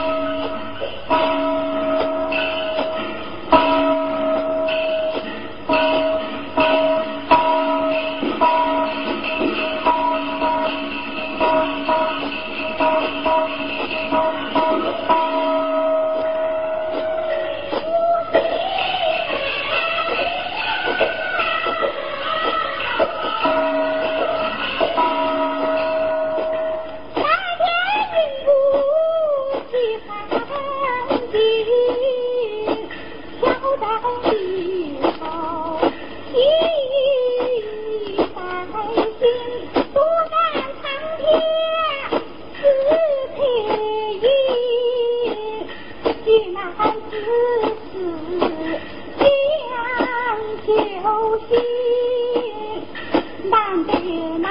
Oh. 曾经孝道以后一再不敢苍天自克应既然是死将就难得那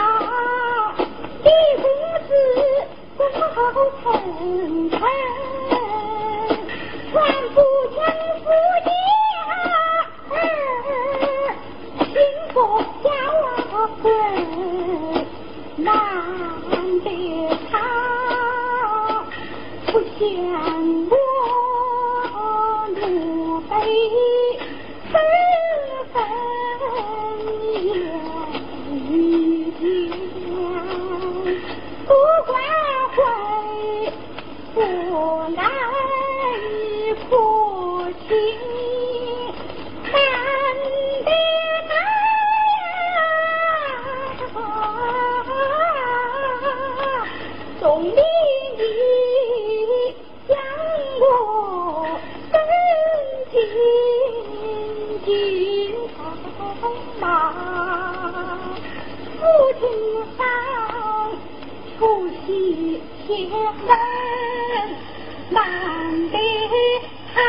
恨难得他不像我，路飞，只分你两语，不管回不来，一苦。你想我怎禁禁风貌夫妻双双出去结难得啊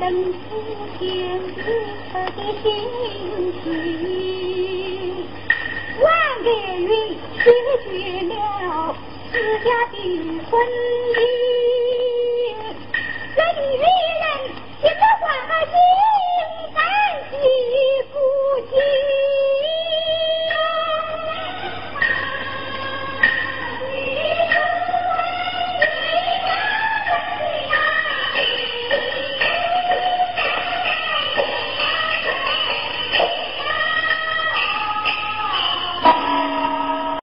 能出天子的心情白云失去了自家的婚姻。那女人心中欢喜